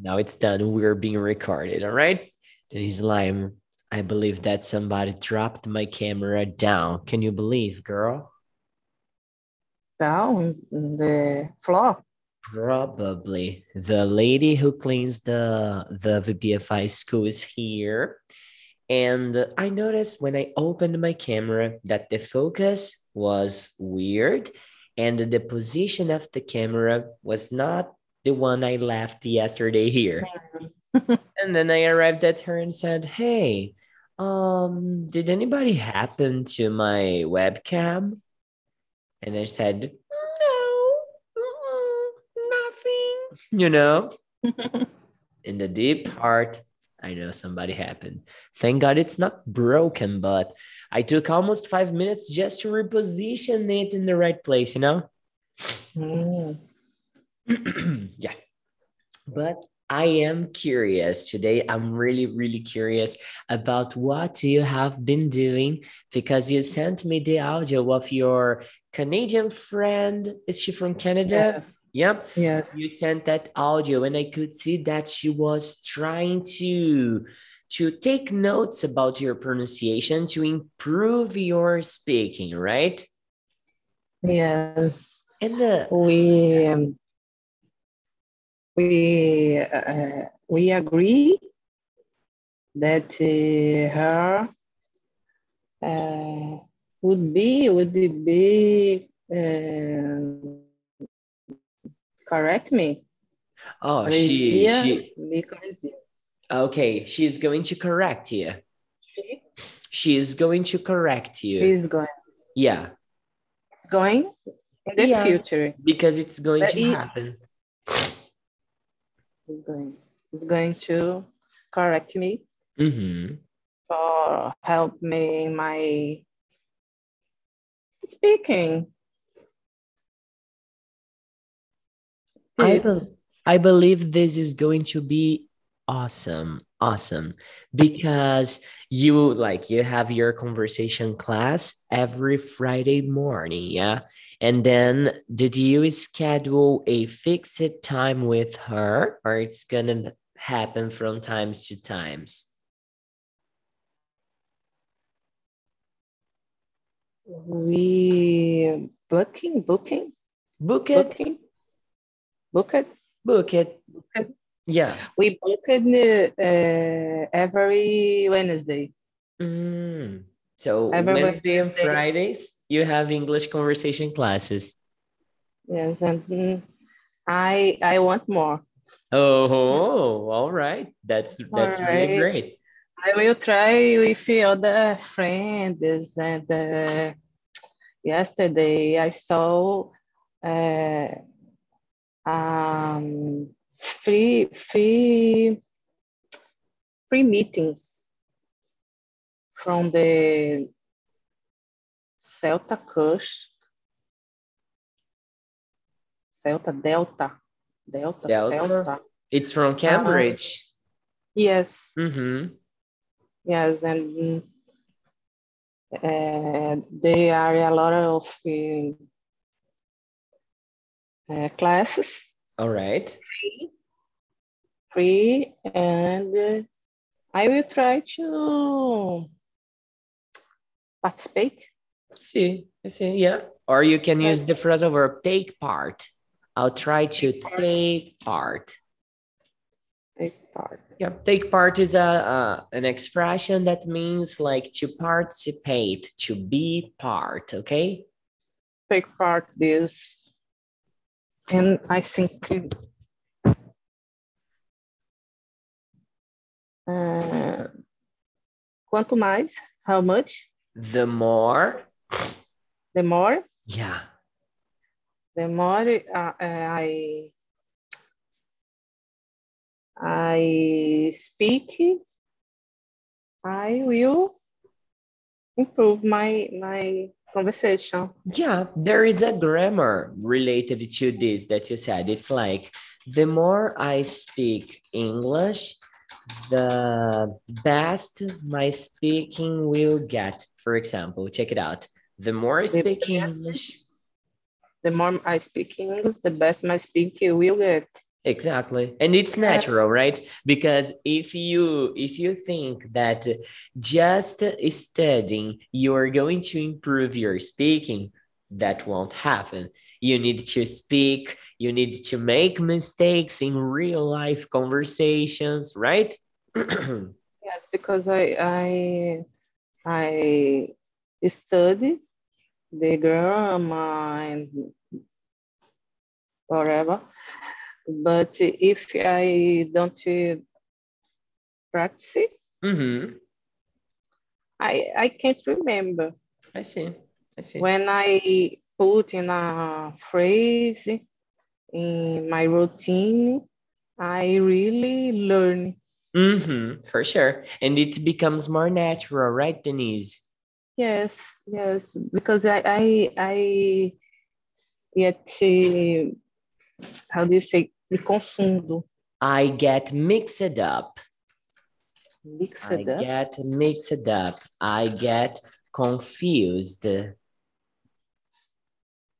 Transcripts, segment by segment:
now it's done. We're being recorded, all right? And he's like, I believe that somebody dropped my camera down. Can you believe, girl? Down the floor. Probably. The lady who cleans the the VPFI school is here. And I noticed when I opened my camera that the focus was weird and the position of the camera was not the one I left yesterday here. and then I arrived at her and said, Hey, um, did anybody happen to my webcam? And I said, No, nothing. You know, in the deep heart, I know somebody happened. Thank God it's not broken, but I took almost five minutes just to reposition it in the right place, you know? Mm. yeah. But I am curious today. I'm really, really curious about what you have been doing because you sent me the audio of your Canadian friend. Is she from Canada? Yeah. Yep. Yeah. You sent that audio, and I could see that she was trying to to take notes about your pronunciation to improve your speaking, right? Yes. And the we um, we uh, we agree that uh, her uh, would be would be uh, correct me. Oh, she, she okay. She's going to correct you. She, she is going to correct you. She's going. Yeah. Going in the yeah, future because it's going but to it, happen. It's going. is going to correct me. Mm-hmm. Or help me in my speaking. I, be I believe this is going to be awesome awesome because you like you have your conversation class every friday morning yeah and then did you schedule a fixed time with her or it's gonna happen from times to times? We booking booking? Book it. Booking? Book it? Book it, book it. yeah. We book it uh, every wednesday. Mm. so every wednesday and Wednesday. fridays you have english conversation classes yes and mm, i i want more oh all right that's that's All really right. great I will try with other friends. And uh, yesterday I saw uh, um, free free free meetings from the Celta Cush, Celta Delta, Delta, Delta? Celta. It's from Cambridge. Yes. mm-hmm. Yes, and uh, there are a lot of uh, uh, classes All right. free, free and uh, I will try to participate. See, I see. Yeah. Or you can use the phrasal verb take part. I'll try to Take part. take part. Yeah, take part is a, a an expression that means like to participate, to be part. Okay. Take part this, and I think uh, quanto mais, how much, The more. The more, Yeah. the more uh, I I speak, I will improve my my conversation. Yeah, there is a grammar related to this that you said. It's like the more I speak English, the best my speaking will get. For example, check it out. The more I speak best- English, The more I speak English, the best my speaking will get. Exactly. And it's uh, natural, right? Because if you if you think that just studying you're going to improve your speaking, that won't happen. You need to speak, you need to make mistakes in real life conversations, right? yes, because I I I study the grammar and whatever but if I don't practice it, mm-hmm. I I can't remember. I see. I see. When I put in a phrase in my routine, I really learn. Mm-hmm, for sure. And it becomes more natural, right, Denise? Yes, yes. Because I I I get, uh, how do you say me confundo. I get mixed up. Mixed up. I up. get mixed up. I get confused.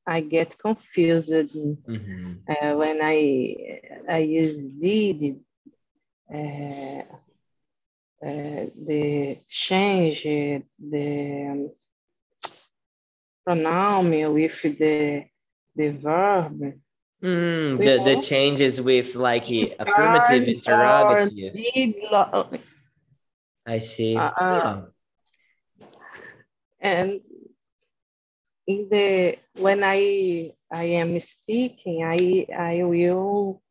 I get confused mm-hmm. uh, when I I use did uh, uh, the change the um, pronoun with the the verb. Mm, the, the changes with like affirmative interrogative. I see. Uh, uh, and in the when I I am speaking, I I will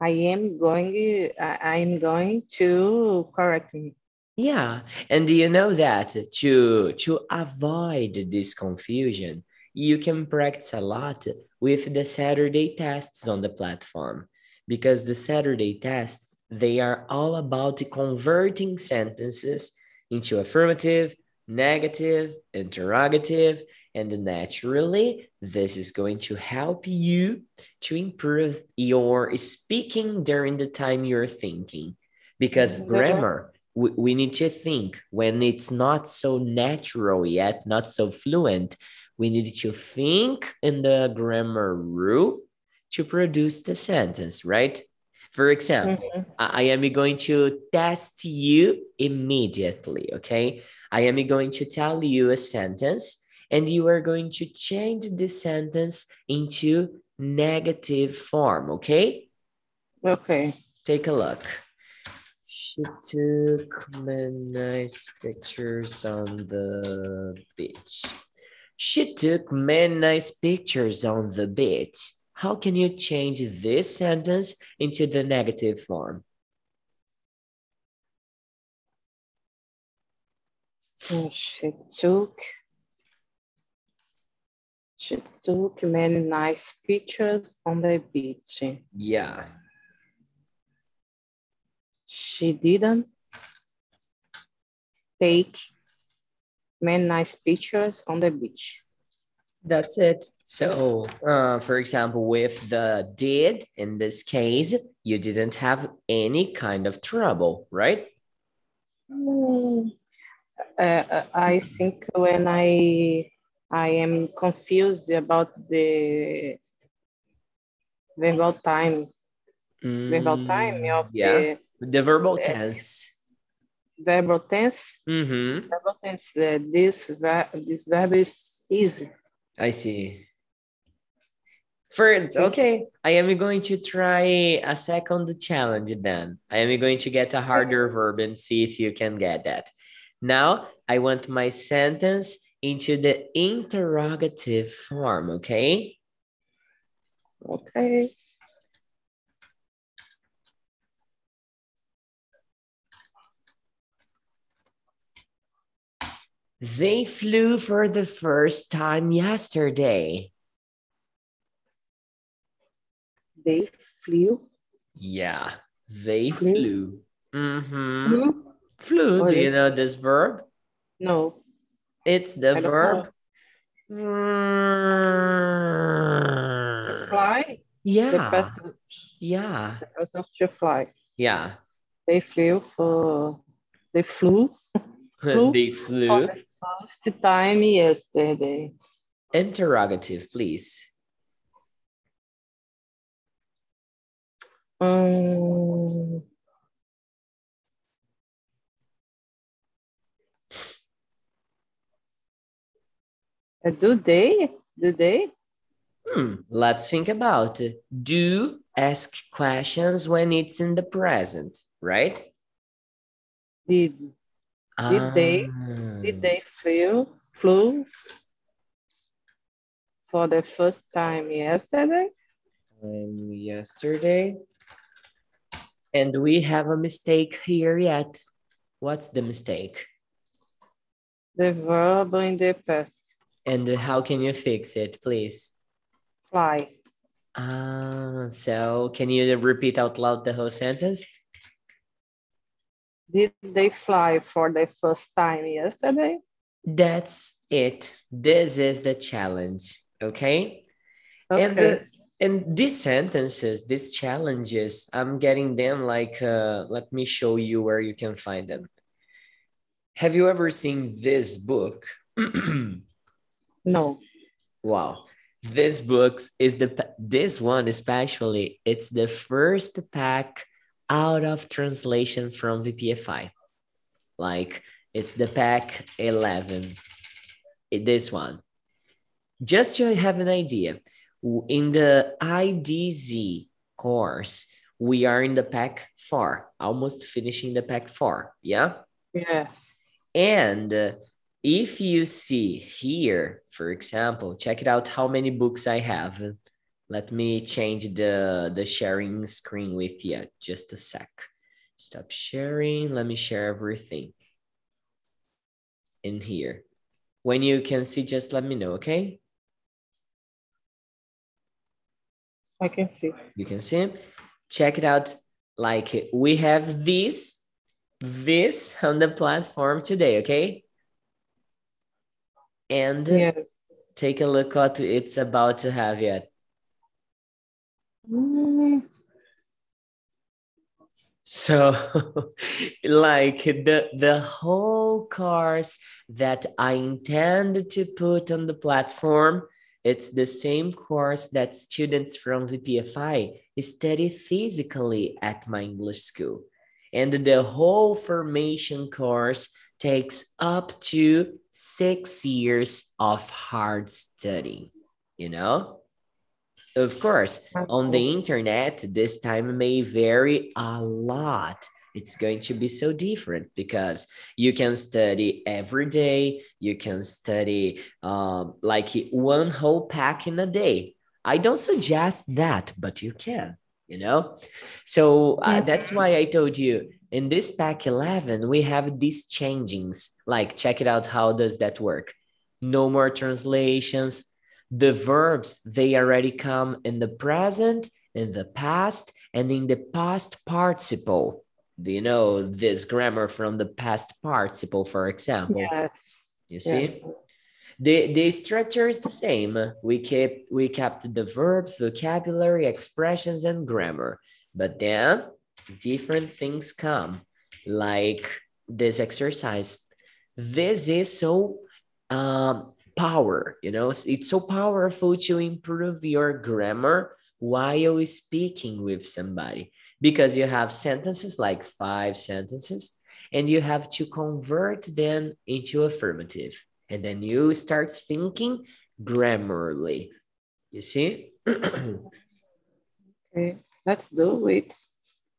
I am going I am going to correct me. Yeah, and you know that to to avoid this confusion, you can practice a lot with the Saturday tests on the platform because the Saturday tests, they are all about converting sentences into affirmative, negative, interrogative, and naturally, this is going to help you to improve your speaking during the time you're thinking. Because mm-hmm. grammar, we, we need to think when it's not so natural yet, not so fluent, we need to think in the grammar rule to produce the sentence, right? For example, mm-hmm. I am going to test you immediately, okay? I am going to tell you a sentence and you are going to change the sentence into negative form, okay? Okay. Take a look. She took many nice pictures on the beach. She took many nice pictures on the beach. How can you change this sentence into the negative form? She took she took many nice pictures on the beach. Yeah. She didn't take many nice pictures on the beach. That's it. So, uh, for example, with the did in this case, you didn't have any kind of trouble, right? Mm, uh, I think when I I am confused about the verbal time, mm, verbal time of yeah. the, the verbal tense verbal tense. Mm-hmm. Verbal tense. Uh, this verb, this verb is easy. I see. First, okay, I am going to try a second challenge then. I am going to get a harder verb and see if you can get that. Now, I want my sentence into the interrogative form, okay? Okay. They flew for the first time yesterday. They flew? Yeah, they flew. flew. Mm-hmm. Flew? Flew. Do you know this verb? No. It's the verb. Fly? Yeah. The first, yeah. The of to fly. Yeah. They flew for, they flew. flew they flew first time yesterday. Interrogative, please. Um, do they? Do they? Hmm, let's think about it. Do ask questions when it's in the present, right? Did did they did Ah, they flew flew for the first time yesterday? um, yesterday. And we have a mistake here yet. What's the mistake? The verb in the past. And how can you fix it, please? Fly. Ah, so can you repeat out loud the whole sentence? Did they fly for the first time yesterday? That's it. This is the challenge, okay? And Okay. uh, and these sentences, these challenges, I'm getting them like uh, let me show you where you can find them. Have you ever seen this book? no. Wow. This books is the this one especially it's the first pack out of translation from VPFI. Like it's the pack 11. It- this one. Just to have an idea, in the IDZ course, we are in the pack 4, almost finishing the pack 4, yeah? Yes. And uh, if you see here, for example, check it out how many books I have. Let me change the, the sharing screen with you. Just a sec. Stop sharing. Let me share everything in here. When you can see, just let me know, okay? I can see. You can see. Check it out. Like we have this, this on the platform today, okay? And Yes. take a look what it's about to have yet. Mm, So like the the whole course that I intend to put on the platform, it's the same course that students from VPFI study physically at my English school. And the whole formation course takes up to six years of hard study, you know? Of course, on the internet, this time may vary a lot. It's going to be so different because you can study every day. You can study um, like one whole pack in a day. I don't suggest that, but you can, you know? So uh, that's why I told you in this pack 11, we have these changings. Like, check it out. How does that work? No more translations the verbs they already come in the present in the past and in the past participle do you know this grammar from the past participle for example Yes. you see yes. the the structure is the same we kept we kept the verbs vocabulary expressions and grammar but then different things come like this exercise this is so um power you know it's so powerful to improve your grammar while speaking with somebody because you have sentences like five sentences and you have to convert them into affirmative and then you start thinking grammarly you see Okay. Let's do it.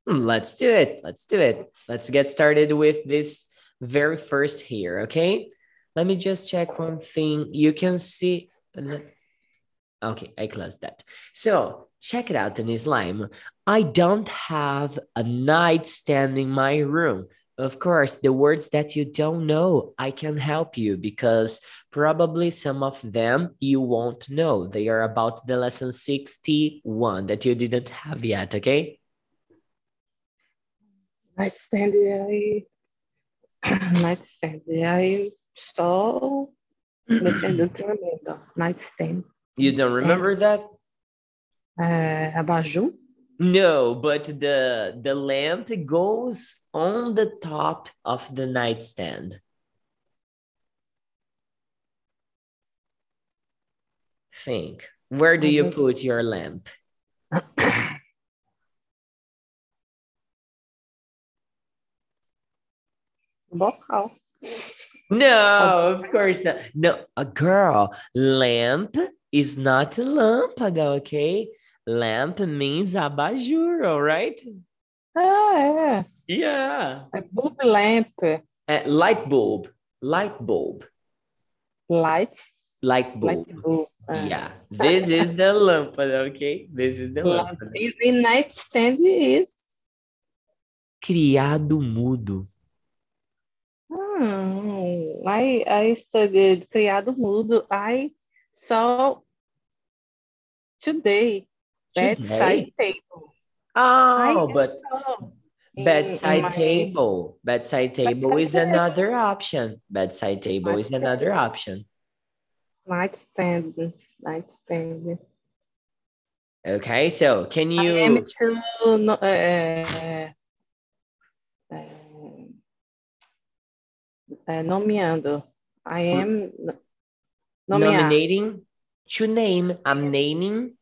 Hmm, let's do it let's do it let's get started with this very first here okay let me just check one thing. You can see. Okay, I closed that. So check it out, the slime. I don't have a nightstand in my room. Of course, the words that you don't know, I can help you because probably some of them you won't know. They are about the lesson 61 that you didn't have yet, okay? Nightstand aí. Nightstand aí. Só mexendo tremendo. Nightstand. You don't remember that? É, abajur? No, but the the lamp goes on the top of the nightstand. Think, where do you put your lamp? vocal. No, of course not. No, a girl. Lamp is not lâmpada, okay? Lamp means abajur, all right? Ah, é. Yeah. É bulb lamp. Uh, light bulb. Light bulb. Light. Light bulb. Light bulb. Ah. Yeah. This is the lâmpada, okay? This is the Lamp. lâmpada. The nightstand is. Criado mudo. I, I studied criado mudo. I saw today bedside table. Oh, I but bedside table. Bedside table is another option. Bedside table is another option. Nightstand. Nightstand. Okay, so can you? I am you to no, uh, uh, nomeando. I am nomear. nominating to name? I'm naming.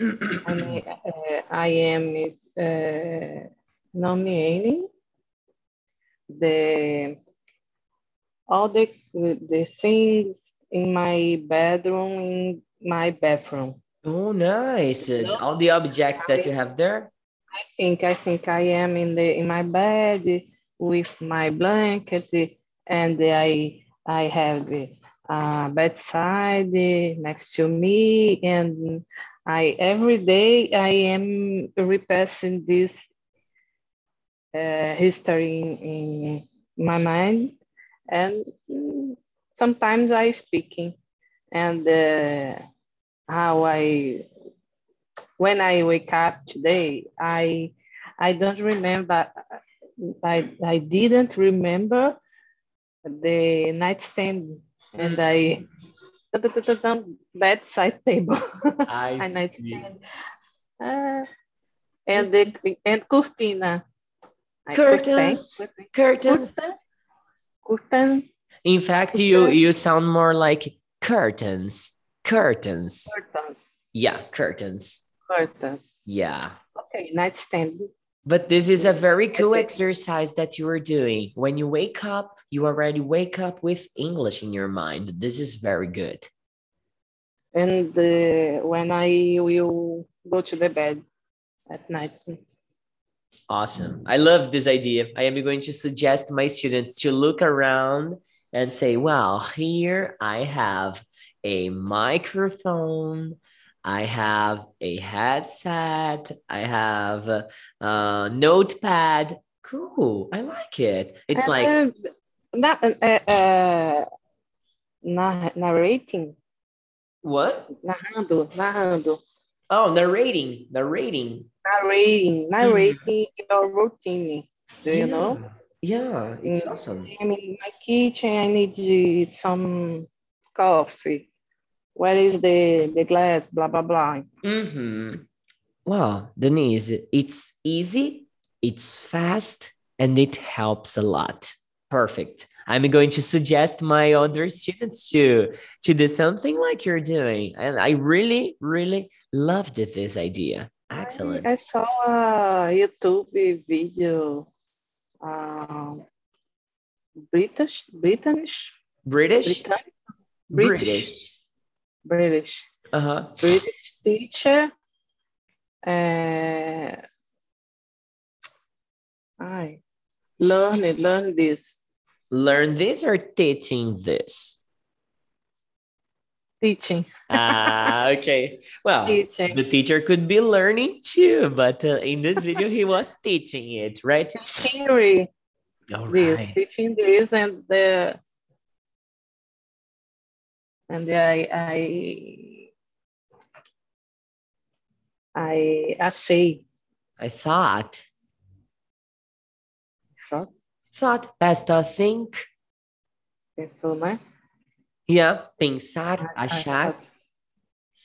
I, uh, I am uh, nominating the all the the things in my bedroom in my bathroom. Oh, nice. All the objects that you have there. I think I think I am in the in my bed with my blanket and I I have the uh, bedside next to me and I every day I am repassing this uh, history in, in my mind and sometimes I speaking and uh, how I when I wake up today, I I don't remember. I I didn't remember the nightstand, and I bedside table I and see. nightstand, uh, and the and cortina. I Curtains. curtain, Curtains. curtain, curtain, In fact, you you sound more like curtains. Curtains. curtains, Yeah, curtains. curtains. Yeah. Okay, nightstand. But this is a very cool exercise that you are doing. When you wake up, you already wake up with English in your mind. This is very good. and uh, when I will go to the bed at night. Awesome. I love this idea. I am going to suggest my students to look around and say, well, here I have a microphone, I have a headset, I have a, a notepad. Cool. I like it. It's like, Na- uh, uh, na- narrating, what? narrando, narrando, Oh, narrating, narrating. narrating, narrating your routine. Do you know? Yeah, it's Mm. awesome. I'm in my kitchen. I need some coffee. Where is the the glass? Blah blah blah. Mm-hmm. Well, Denise, it's easy, it's fast, and it helps a lot. Perfect. I'm going to suggest my other students to to do something like you're doing. And I really, really loved this idea. Excellent. I, I saw a YouTube video. Um, British, British, British? British. British. British, Uh-huh. British teacher. Uh, I learn it, learn this Learn this or teaching this? teaching, Ah, okay. Well, teaching, the teacher could be learning too, but uh, in this video, he was teaching it, right? theory. All this, right. teaching this, and the and the I I I achei, I thought, só thought, basta think. pensou, né? Yeah, pensar, I- I achar, thought-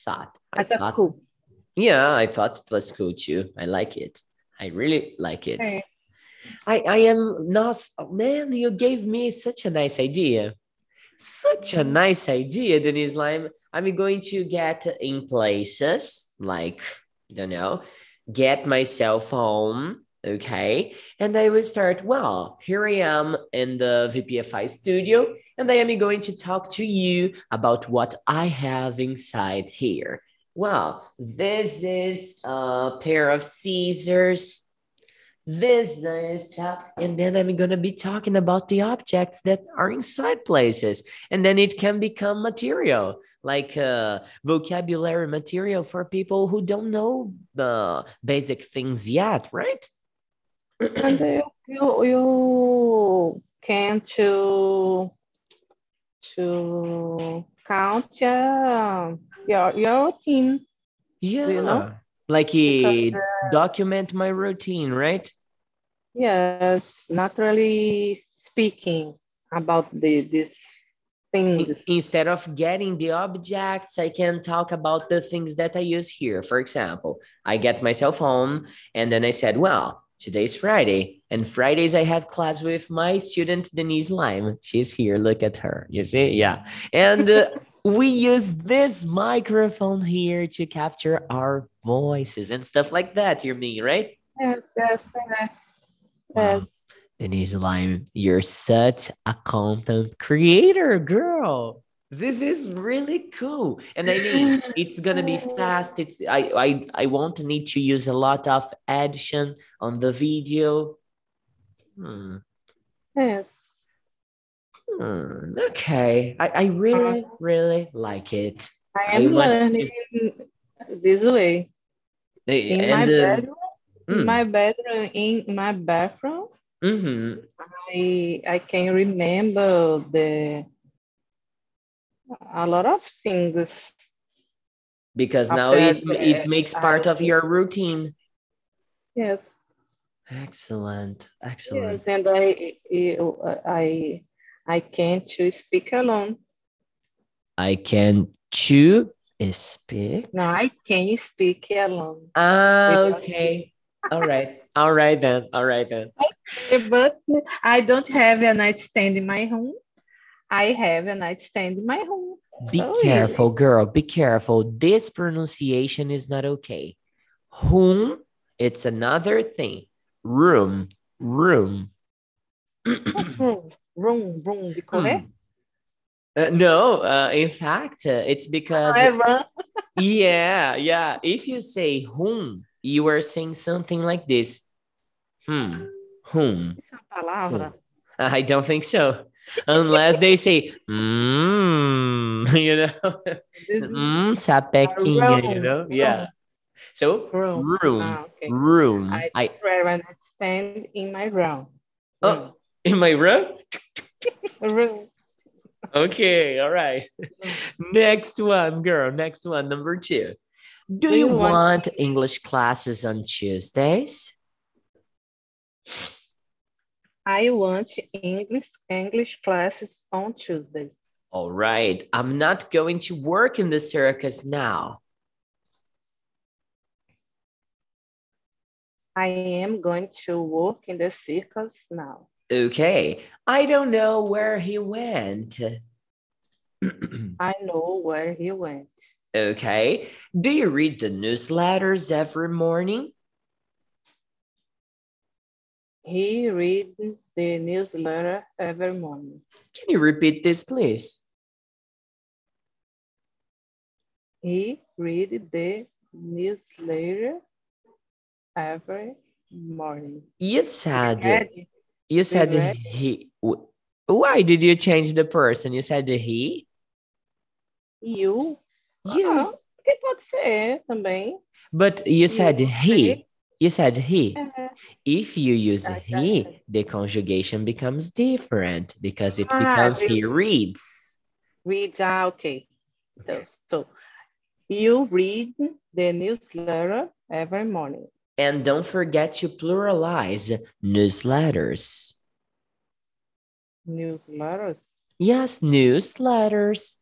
thought. I I thought thought, cool. yeah, I thought it was cool too. I like it. I really like it. I, I am not, oh, man, you gave me such a nice idea. Such a mm-hmm. nice idea, Denise Lime. I'm going to get in places like, I don't know, get myself phone, Okay. And I will start, well, here I am in the VPFI studio, and I am going to talk to you about what I have inside here. Well, this is a pair of scissors. This is top, and then I'm going to be talking about the objects that are inside places, and then it can become material like uh, vocabulary material for people who don't know the basic things yet, right? And you, you, you can to to count uh, your your routine. Yeah, you know? like because, uh, document my routine, right? Yes, naturally speaking about the this things. Instead of getting the objects, I can talk about the things that I use here. For example, I get myself home and then I said, well, today's Friday. And Fridays I have class with my student Denise Lime. She's here. Look at her. You see? Yeah. And uh, we use this microphone here to capture our voices and stuff like that. You're me, right? Yes, yes, yes. Wow. Denise Lime, you're such a content creator, girl. This is really cool. And I mean, it's gonna be fast. It's I I I won't need to use a lot of edition on the video. Hmm. Yes. Hmm. Okay. I, I really, uh, really like it. I am I learning to... this way. In and, my uh, bedroom, mm. my bedroom, in my bathroom, Mm-hmm. I I can remember the a lot of things because now it, it makes part of your routine. Yes. Excellent. Excellent. Yes, and I I I can't speak alone. I can chew speak. No, I can't speak alone. Ah, okay. All right. All right then. All right then. Okay, but I don't have a nightstand in my home. I have a nightstand in my home. Be so careful, easy. girl. Be careful. This pronunciation is not okay. Home, it's another thing. Room, room. room? Room, room, de correr? Hmm. Uh, no, uh, in fact, uh, it's because. yeah, yeah. If you say home, you are saying something like this. Hmm. Whom? palavra. I don't think so. Unless they say, mmm, you know, mmm, sapequinha, you know, yeah. So room, room, ah, okay. room. I, I stand in my room. Oh, in my room? room. Okay, all right. next one, girl. Next one, number two. Do, Do you, you want, want English classes on Tuesdays? I want English English classes on Tuesdays. All right. I'm not going to work in the circus now. I am going to work in the circus now. Okay. I don't know where he went. I know where he went. Okay. Do you read the newsletters every morning? He read the newsletter every morning. Can you repeat this, please? He read the newsletter every morning. You said you said he. Why did you change the person? You said he. You. You. Ah, que pode ser também. But you said he. You said he. Uh -huh. If you use he, the conjugation becomes different because it ah, becomes he reads. Reads, ah, okay. So, so you read the newsletter every morning. And don't forget to pluralize newsletters. Newsletters? Yes, newsletters.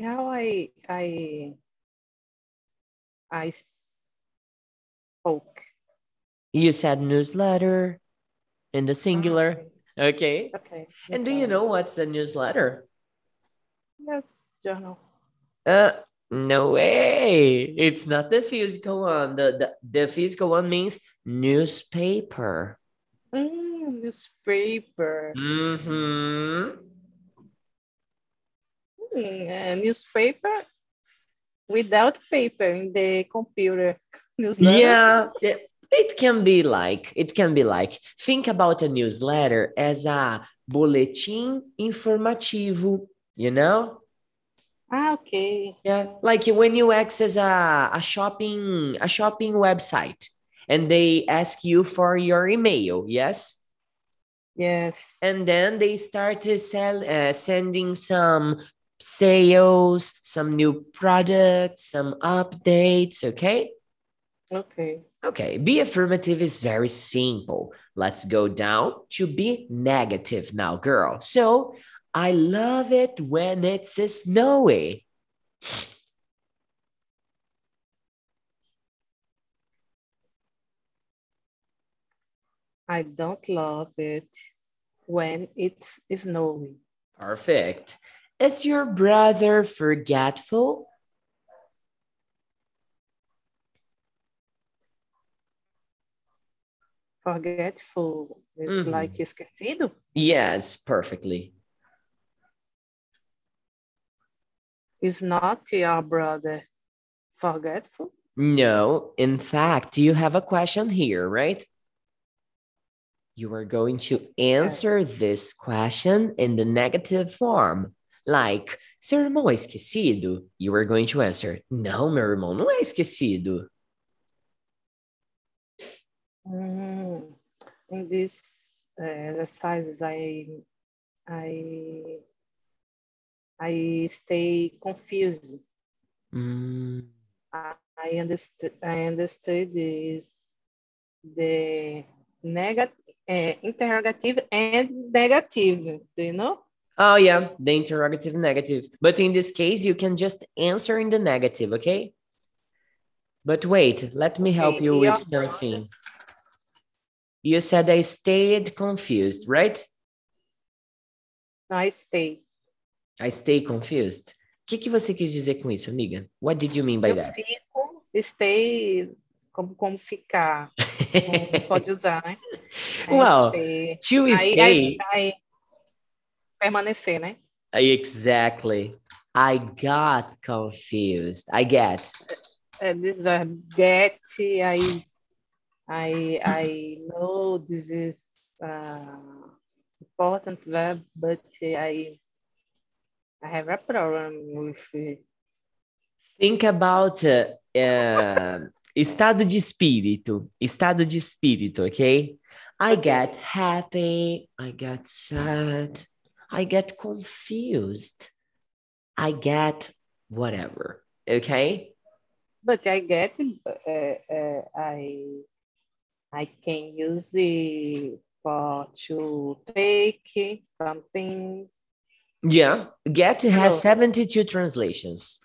How I I I spoke you said newsletter in the singular. Oh, okay. Okay. And do you know what's a newsletter? Yes, journal. Uh, No way. It's not the physical one. The, the, the physical one means newspaper. Mm, newspaper. Mm-hmm. Mm, newspaper without paper in the computer. Newsletter. Yeah, it, can be like, it can be like, think about a newsletter as a boletim informativo, you know? Ah, okay. Yeah, like when you access a, a shopping a shopping website and they ask you for your email, yes? Yes. And then they start to sell uh, sending some sales, some new products, some updates, okay? Okay. Okay, be affirmative is very simple. Let's go down to be negative now, girl. So, I love it when it's snowy. I don't love it when it's snowy. Perfect. Is your brother forgetful? Forgetful is Mhm. like esquecido. Yes, perfectly. Is not your brother forgetful? No, in fact, you have a question here, right? You are going to answer this question in the negative form. Like, seu irmão é esquecido? You are going to answer, não, meu irmão não é esquecido. Mm, in this uh, exercises, I, I, I stay confused. Hum, I understood. I understood is the negative, uh, interrogative and negative. Do you know? Oh, yeah, the interrogative negative. But in this case, you can just answer in the negative, okay? But wait, let me help you with something. You said I stayed confused, right? I stay. I stay confused. O que, que você quis dizer com isso, amiga? What did you mean by Eu that? fico, stay, como, como ficar. Não pode usar, né? I Well, stay. to Aí, stay, aí, aí, permanecer, né? exactly. I got confused. I get. Uh, this verb get, I, I, I know this is uh, important verb, but I, I have a problem with it. Think about uh, uh, estado de espírito. Estado de espírito, okay? I get happy. I get sad. I get confused. I get whatever, okay? But I get, uh, uh, I, I can use it for to take something. Yeah. Get has Hello. 72 translations.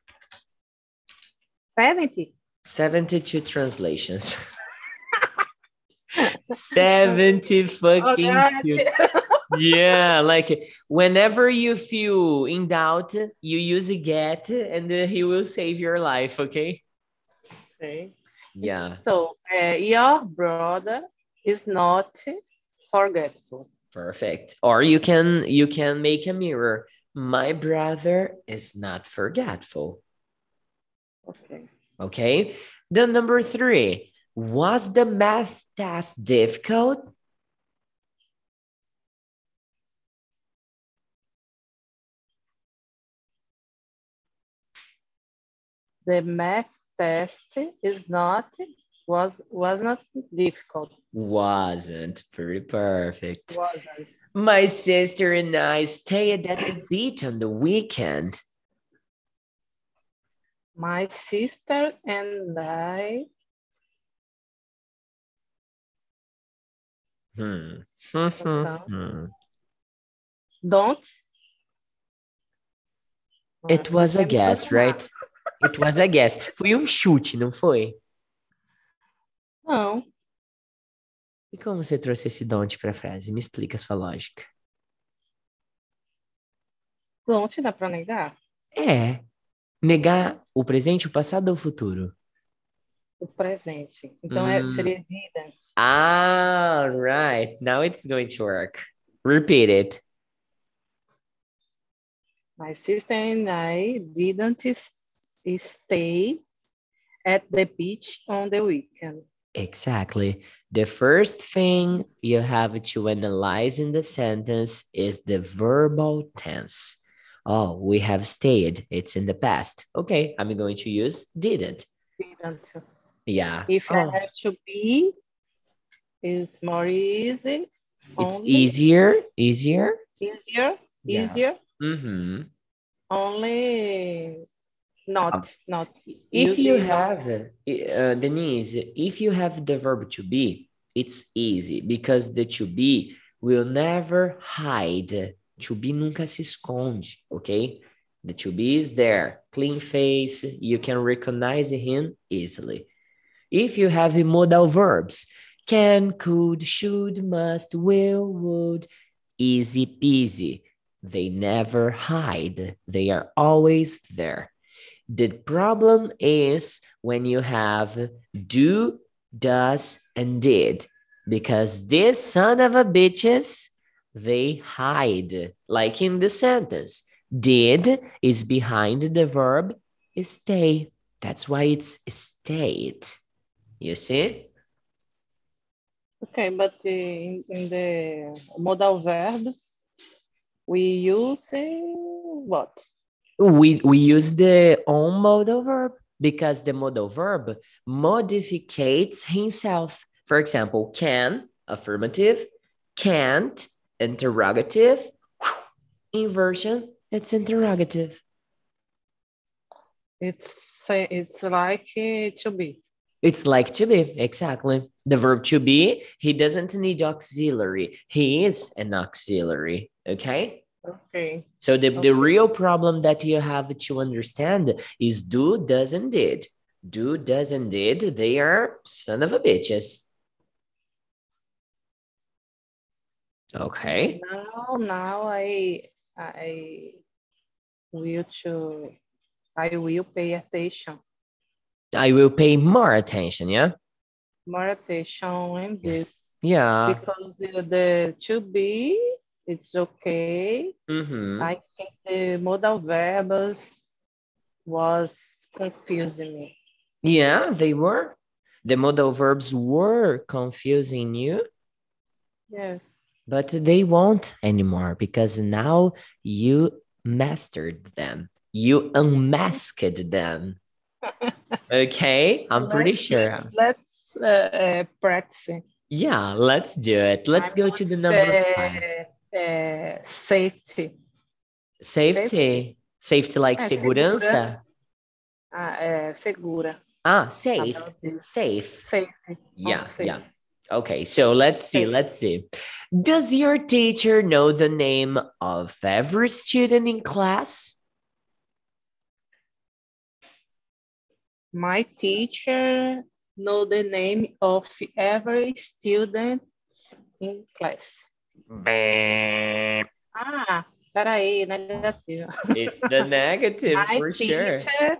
70? 72 translations. 70 Oh, fucking yeah like whenever you feel in doubt you use a get and uh, he will save your life okay Okay. Yeah. So uh, your brother is not forgetful. perfect. Or you can you can make a mirror. My brother is not forgetful. Okay. okay. Then number three. Was the math test difficult? The math test is not was was not difficult. wasn't pretty perfect Wasn't. My sister and I stayed at the beach on the weekend. My sister and I Hmm. Então. don't. It was a guess, right? It was a guess. Foi um chute, não foi? Não. E como você trouxe esse don't para a frase? Me explica a sua lógica. Don't dá para negar. É. Negar o presente, o passado ou o futuro? O presente. Então é, Hum. seria didn't. Ah, right. Now it's going to work. Repeat it. My sister and I didn't stay at the beach on the weekend. Exactly. The first thing you have to analyze in the sentence is the verbal tense. Oh, we have stayed. It's in the past. Okay, I'm going to use didn't. Didn't. Yeah. If Oh, I have to be, is more easy. it's only easier, easier. Easier. Yeah. Easier. Mm-hmm. Only not not. If you have, uh, Denise, if you have the verb to be, it's easy because the to be will never hide. To be nunca se esconde, okay? The to be is there, clean face, you can recognize him easily. If you have the modal verbs, can, could, should, must, will, would, easy peasy. They never hide, they are always there. The problem is when you have do, does, and did, because this son of a bitches, they hide, like in the sentence. Did is behind the verb stay. That's why it's stayed. You see? Okay, but in, in the modal verbs, we use uh, what? We, we use the on modal verb because the modal verb modificates himself. For example, can, affirmative, can't, interrogative, inversion, it's interrogative. It's it's like uh, to be. It's like to be, exactly. The verb to be, he doesn't need auxiliary. He is an auxiliary, okay? Okay. So the, the real problem that you have to understand is do, does, and did. Do, does, and did, they are son of a bitches. Okay. Now, now I I will to I will pay attention I will pay more attention, yeah? more attention in this Yeah. because the, the to be it's okay. Mm-hmm. I think the modal verbs was confusing me. Yeah, they were. The modal verbs were confusing you, Yes. but they won't anymore because now you mastered them. You unmasked them. Okay, I'm pretty Let's- sure. Let's, uh, uh, practice. Yeah, let's do it. Let's I'm go to the number say, five. Uh, safety. Safety. Safety like É, segurança. Ah, é, segura. Ah, safe. Safe. Safe. Yeah, Oh, yeah. Okay, so let's see, let's see. Does your teacher know the name of every student in class? My teacher know the name of every student in class. Ah, peraí, negativo. It's the negative My for sure. teacher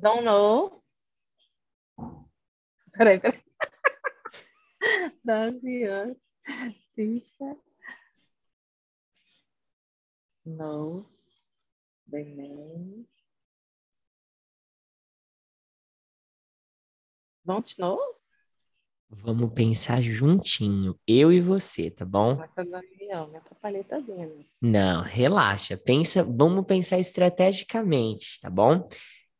don't know. Peraí, peraí. Does your teacher know the name? Don't know? Vamos pensar juntinho, eu e você, tá bom? Mas me atrapalhei né? Não, relaxa. Pensa, vamos pensar estrategicamente, tá bom?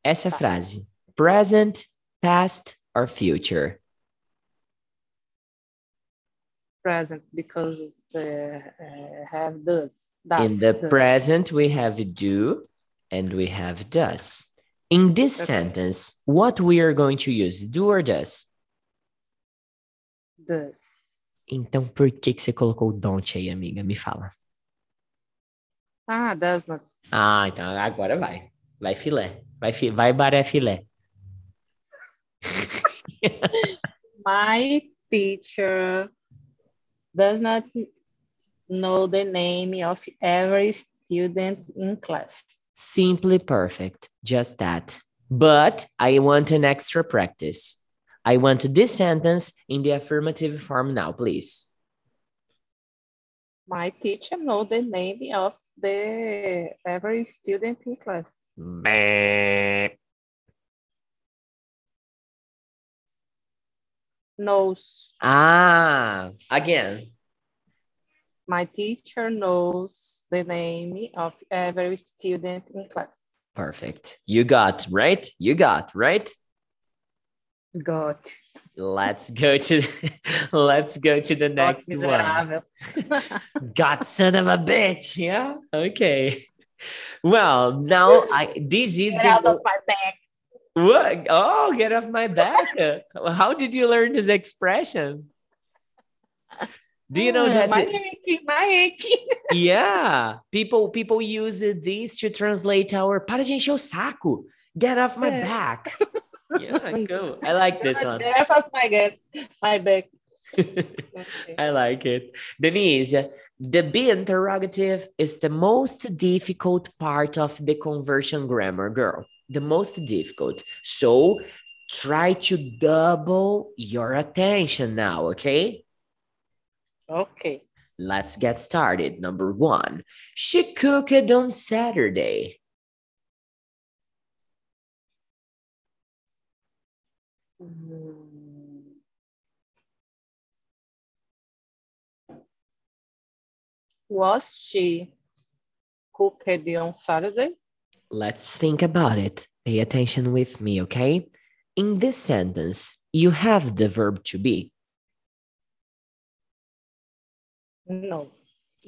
Essa Tá. frase: present, past or future. Present because uh, have does. does In the does. present, we have do and we have does. In this Okay. sentence, what we are going to use, do or does? Does. Então, por que que você colocou don't aí, amiga? Me fala. Ah, does not. Ah, então agora vai. Vai filé. Vai, fi- vai baré filé. My teacher does not know the name of every student in class. Simply perfect. just that. But I want an extra practice. I want this sentence in the affirmative form now, please. My teacher know the name of the every student in class. Knows. Ah, again. My teacher knows the name of every student in class. Perfect. You got, right? You got, right? Got. Let's go to let's go to the next one. God son of a bitch. Yeah. Okay. Well, now I this is Get out of my back. what? Oh, get off my back. How did you learn this expression? Do you know Ah, that? My the- my yeah, people people use this to translate our para de encher o saco. Get off my back. Yeah, cool. I like this one. Off my back. My back. I like it. Denise, the B interrogative is the most difficult part of the conversion grammar, girl. The most difficult. So try to double your attention now, okay? Okay. Let's get started. Number one, she cooked on Saturday. Mm-hmm. Was she cooked on Saturday? Let's think about it. Pay attention with me, okay? In this sentence, you have the verb to be. No.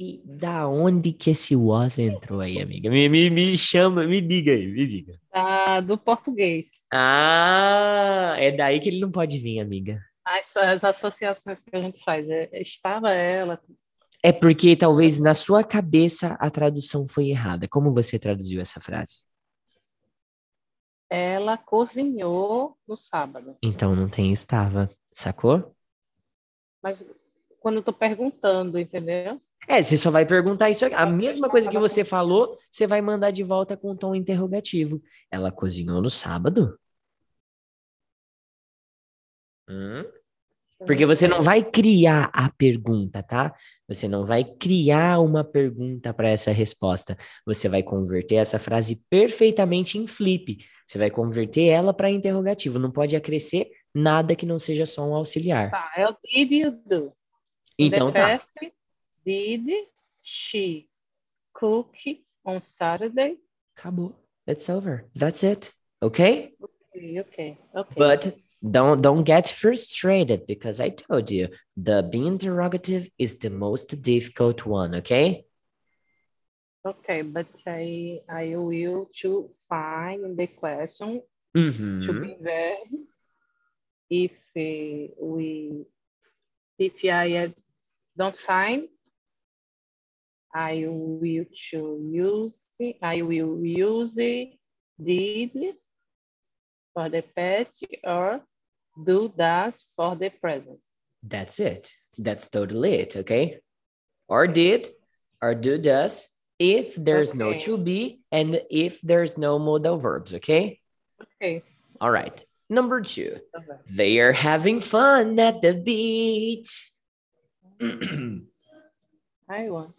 E da onde que esse was entrou aí, amiga? Me, me, me chama, me diga aí, me diga. Ah, do português. Ah, é daí que ele não pode vir, amiga. As, as associações que a gente faz. é, Estava ela. É porque talvez na sua cabeça a tradução foi errada. Como você traduziu essa frase? Ela cozinhou no sábado. Então não tem estava, sacou? Mas quando eu tô perguntando, entendeu? É, você só vai perguntar isso aqui. A mesma coisa que você falou, você vai mandar de volta com um tom interrogativo. Ela cozinhou no sábado? Hum? Porque você não vai criar a pergunta, tá? Você não vai criar uma pergunta para essa resposta. Você vai converter essa frase perfeitamente em flip. Você vai converter ela para interrogativo. Não pode acrescer nada que não seja só um auxiliar. Tá, é o did e o do. Então tá. Did she cook on Saturday? Acabou. It's over. That's it. Okay? Ok, ok, ok. But don't don't get frustrated because I told you the be interrogative is the most difficult one, okay? Okay, but I I will to find the question to Mhm. be verb if eh, we if I don't find I will to use I will use did for the past or do does for the present. That's it. That's totally it, okay? Or did or do does if there's no to be and if there's no modal verbs, okay? Okay. All right. Number two, bem. they are having fun at the beach. I want.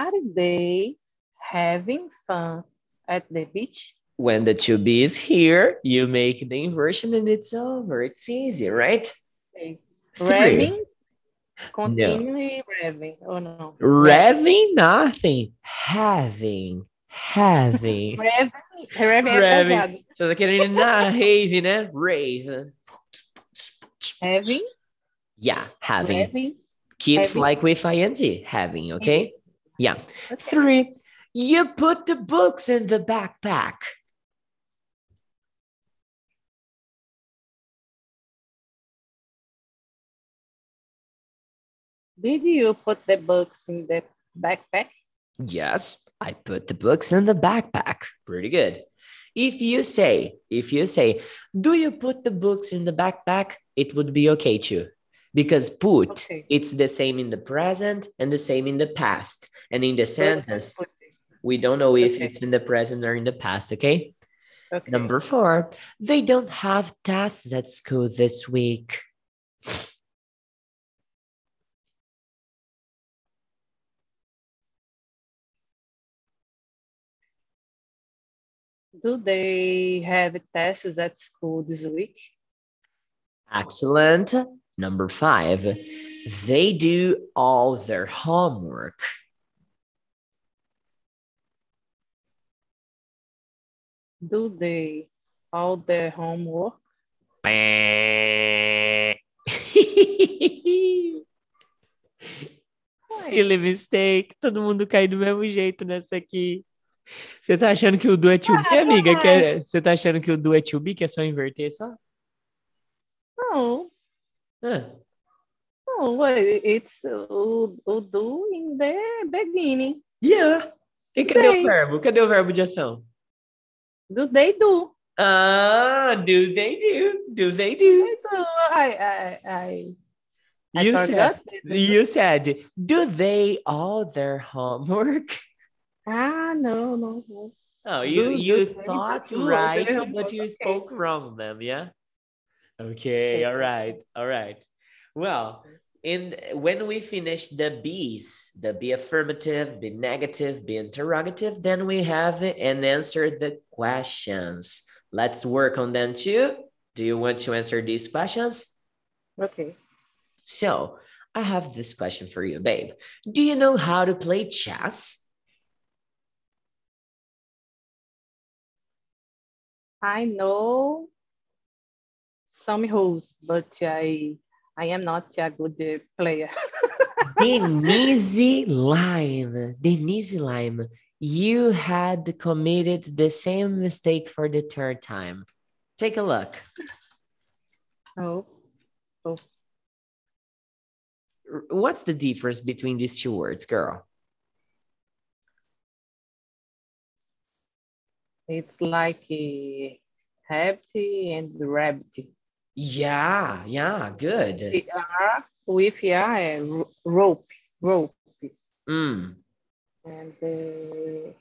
Are they having fun at the beach? when the to be is here, you make the inversion and it's over. It's easy, right? Okay. Revving? Continually revving. Oh no. Revving nothing. Having. Having. Revving. Revving oh Revving. pesado. Você tá querendo na rave, né? Rave. Having. Yeah, having. Revving. Keeps having. like with ing. Having, okay? Yeah. Okay. Three. You put the books in the backpack. Did you put the books in the backpack? Yes, I put the books in the backpack. Pretty good. If you say, if you say, do you put the books in the backpack? It would be okay too. Because put, Okay. it's the same in the present and the same in the past. And in the sentence, We don't know if Okay. it's in the present or in the past, okay? Okay. Number four, they don't have tests at school this week. Do they have tests at school this week? Excellent. Number five, they do all their homework. Do they all their homework? Silly mistake. Todo mundo cai do mesmo jeito nessa aqui. Você tá achando que o do é to be, amiga? Que é- Você tá achando que o do é to be, que é só inverter só? No, No, well, it's o, o do in the beginning. yeah. E cadê o Sei. verbo? Cadê o verbo de ação? Do they do? Ah, do they do? Do they do? They do. I, I, I, I You said, forgot. it. you said, do they all their homework? Ah, no, no, no. Oh, you Do- you do they thought right, but you spoke wrong them, yeah? Okay, all right, all right. Well, in when we finish the B's, the be affirmative, be negative, be interrogative, then we have and answer the questions. Let's work on them too. Do you want to answer these questions? Okay. So I have this question for you, babe. Do you know how to play chess? I know some rules, but I I am not a good uh, player. Denise Lime, Denise Lime, you had committed the same mistake for the third time. Take a look. Oh, R- What's the difference between these two words, girl? it's like uh, a rabbit and rabbit. Yeah, yeah, good. We are with a ro- rope, rope, Mm. and the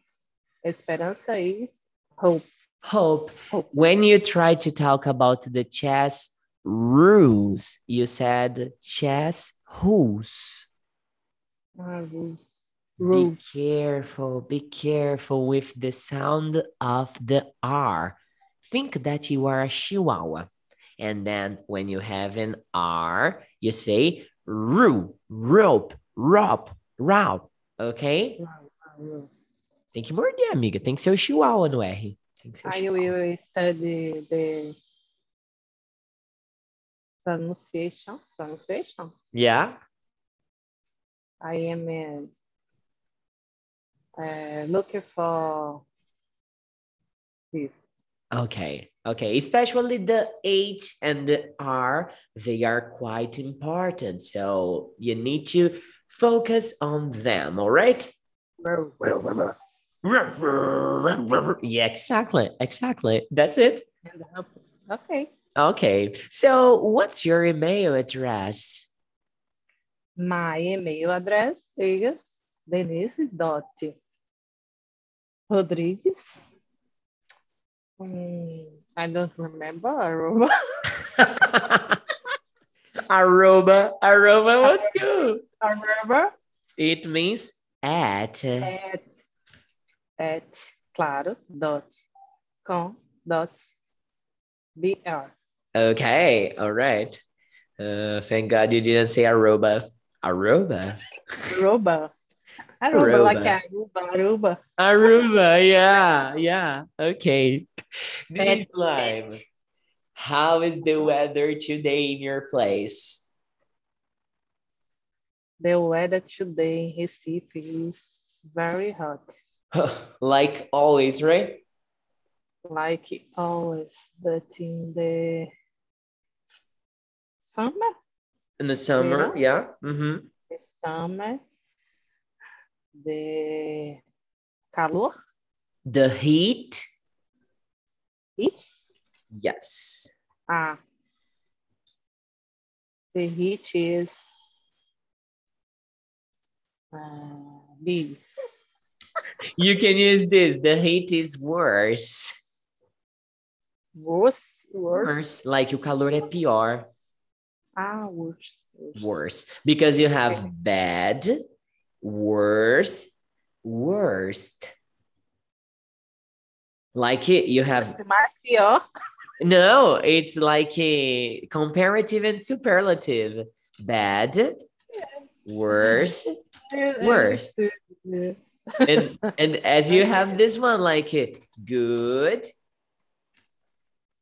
esperanza is hope. Hope, Hope. when you try to talk about the chess rules, you said chess rules. Ah, rules. Be careful, be careful with the sound of the R. Think that you are a chihuahua. And then when you have an R, you say roo, rope, rope, rope. Okay? Rules. Tem que morder, amiga. Tem que ser o chihuahua no R. Tem que ser o I chihuahua. will study the pronunciation. Pronunciation. Yeah? I am uh, uh, looking for this. Okay, okay. Especially the H and the R, they are quite important. So you need to focus on them, all right? Yeah, exactly, exactly. That's it. Okay. Okay, so what's your email address? My email address is denise Hmm, I don't remember. arroba. arroba, arroba was good. Arroba It means at. at, at claro dot com dot br. Okay, all right. Uh, thank God you didn't say arroba. Arroba? Aruba. Aruba, like Aruba. Aruba, Aruba. Aruba, yeah, yeah. Okay. Pet, how is the weather today in your place? The weather today in Recife is very hot, like always, right? like always, but in the summer, In the summer, yeah. Mm-hmm. the summer, the calor, The heat, heat, yes. ah, the heat is uh, big. you can use this. The hate is worse. Worse, worse. Worse. Like o calor é pior. Ah, worse. Worse. Worse. Because you have bad, worse, worst. Like it, you have Mais pior. no, it's like a comparative and superlative. Bad, worse, Worse. and and as you have this one like it good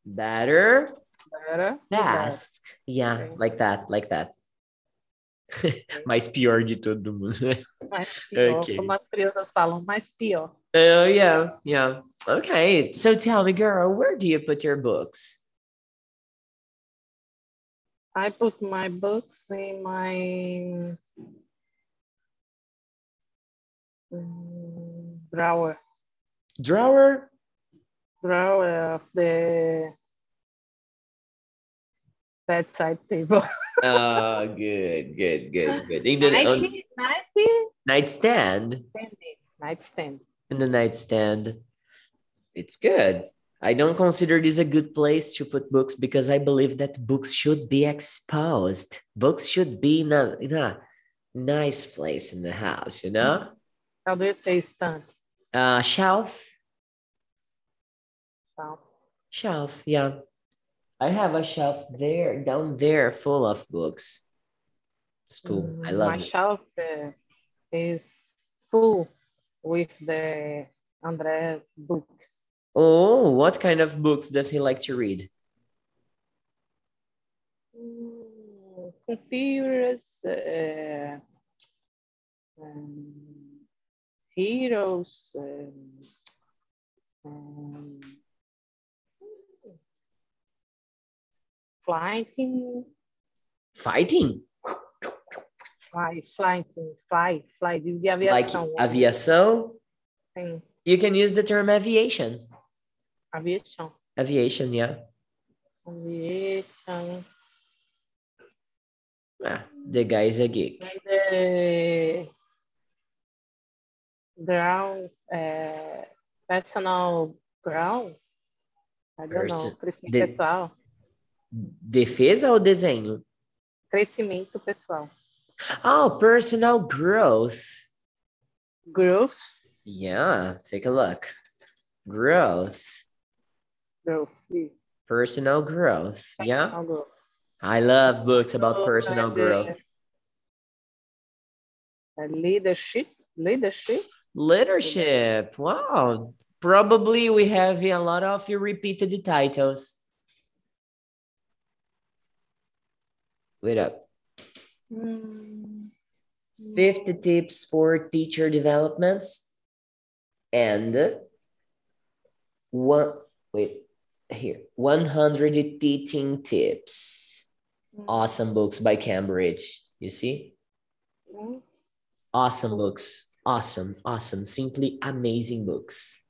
better Better. best yeah like that like that mais pior de todo mundo Mais pior. Ok. Como as crianças falam, mais pior. Oh yeah yeah. Okay so tell me girl where do you put your books? I put my books in my mm, drawer. drawer? Drawer of the bedside table. oh good good good good. In the on, Ninety, ninety, nightstand. Nightstand. In the nightstand. It's good. I don't consider this a good place to put books because I believe that books should be exposed. Books should be in a, in a nice place in the house, you know? How do you say stand? Uh, shelf, Shelf. shelf, yeah. I have a shelf there, down there, full of books. It's cool. I Mm, love My it. shelf uh, is full with the Andres books. Oh, what kind of books does he like to read? Mm, computers, uh, um, heroes, um, um, flying, Fighting? Fly, flying, fly, fly, de de Like aviação. aviação? Sim, You can use the term aviation. aviação. Aviation, yeah. Aviation. Ah, the guy is a geek. The ground, uh, personal ground. I don't know, Person- crescimento the- pessoal. Defesa ou desenho? Crescimento pessoal. Oh, personal growth. Growth. Yeah, take a look. Growth. Growth. Personal growth. Yeah. Growth. I love books about personal growth. uh, leadership. Leadership. Leadership. Wow. Probably we have a lot of your repeated titles. Wait up. Mm, 50 tips for teacher developments. And one wait here. 100 teaching tips. Awesome books by cambridge. You see? Mm, awesome books. Awesome. Awesome. Simply amazing books.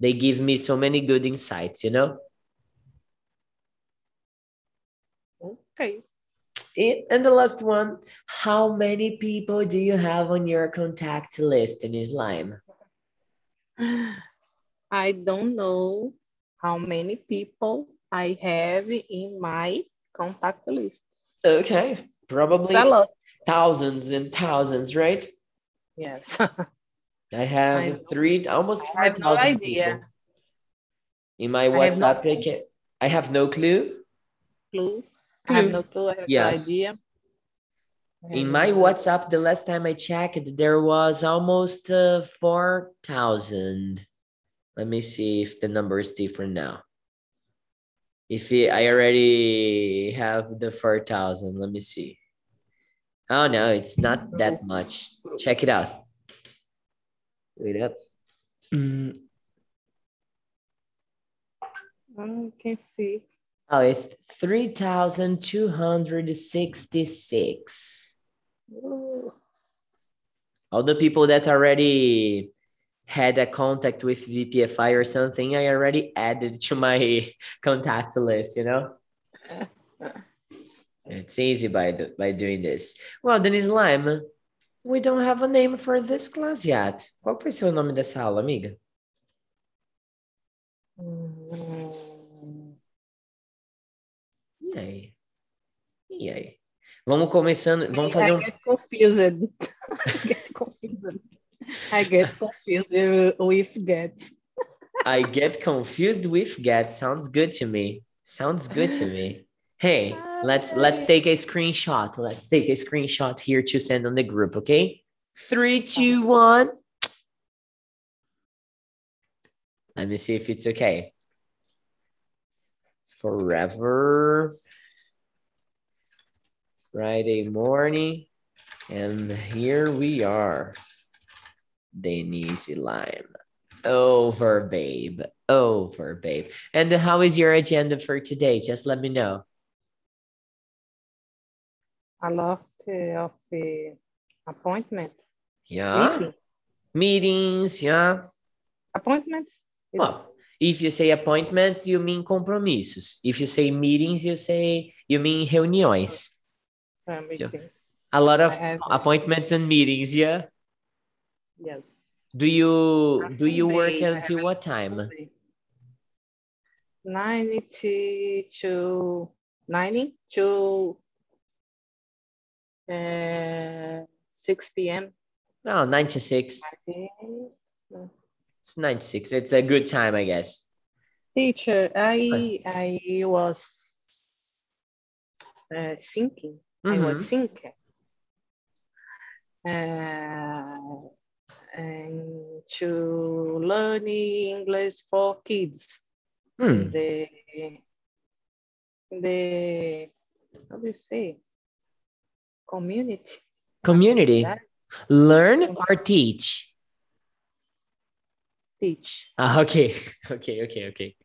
They give me so many good insights you know? Okay. It, and the last one how many people do you have on your contact list in slime I don't know how many people I have in my contact list. okay probably thousands and thousands, right? Yes. I have I three, almost I four no idea. people. In my I have no WhatsApp, I, can, I have no clue. clue. I have no clue. I have Yes. no idea. In my WhatsApp, the last time I checked, there was almost uh, 4,000. Let me see if the number is different now. If it, I already have the 4,000, let me see. Oh, no, it's not that much. Check it out. Wait up. Mm, I can see. Oh, it's 3,266. Ooh. All the people that already had a contact with VPFI or something, I already added to my contact list, you know? It's easy by the, by doing this. Well, Denise Lime, We don't have a name for this class yet. Qual ser o nome dessa aula, amiga? E aí? E aí? Vamos começando, vamos fazer I um... get confused. I get confused. I get confused with get. I get confused with get. Sounds good to me. Sounds good to me. Hey, let's let's take a screenshot. Let's take a screenshot here to send on the group, okay? Three, two, one. Let me see if it's okay. Forever. Friday morning. And here we are. Denise Lime. Over, babe. Over, babe. And how is your agenda for today? Just let me know. A lot of uh, appointments. Yeah. Meeting. Meetings, yeah. Appointments? It's Well, if you say appointments, you mean compromissos. If you say meetings, you say you mean reuniões. uh, meetings. A lot of have- appointments and meetings, yeah. Yes. Do you do you work until what time? Sunday. 90 to 90 to uh, 6 p.m. No, 96. It's 96. It's a good time, I guess. Teacher, I I was uh, thinking. I Mhm. was thinking. Uh, and to learn English for kids. Hmm. The the how do you say community Community. Learn or teach? Teach Ah, okay. Okay, okay, okay.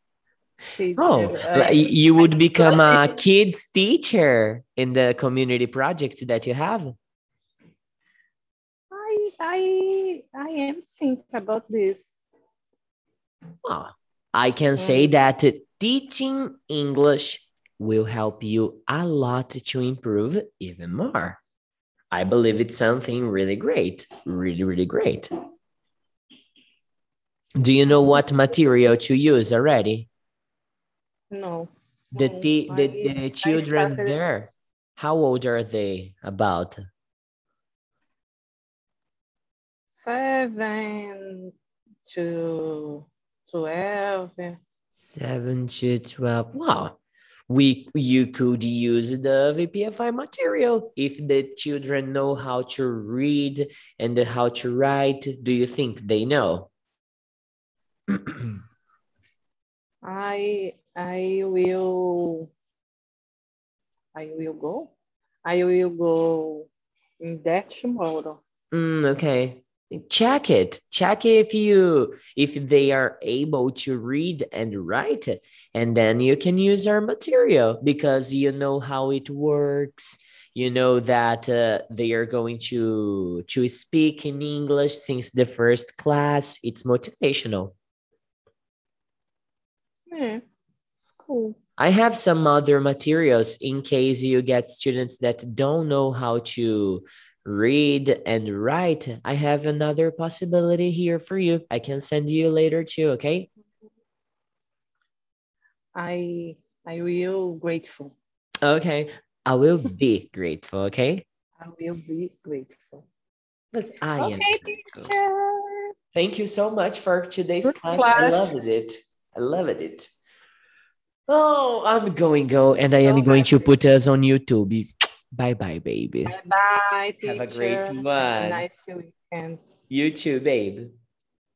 Oh, uh, you would become a kids teacher in the community project that you have. I I I am thinking about this. Oh, I can say that teaching English will help you a lot to improve even more. I believe it's something really great, really, really great. Do you know what material to use already? No. The, the, the, the children there, how old are they about? Seven to twelve. Seven to 12. Wow. We you could use the VPFI material if the children know how to read and how to write. Do you think they know? I I will I will go. I will go in that tomorrow. Mm, okay. Check it. Check if you if they are able to read and write, and then you can use our material because you know how it works. You know that uh, they are going to to speak in English since the first class. It's motivational. Yeah, it's cool. I have some other materials in case you get students that don't know how to read and write. I have another possibility here for you. I can send you later too, okay? I I will grateful. Okay. I will be grateful, okay? I will be grateful. But I am Okay, grateful. teacher. Thank you so much for today's Good class. I loved it. I loved it. Oh, I'm going go and I am So going to put us on YouTube. Bye bye, baby. Bye bye, teacher. Have a great Have a one. Nice weekend. You too, babe.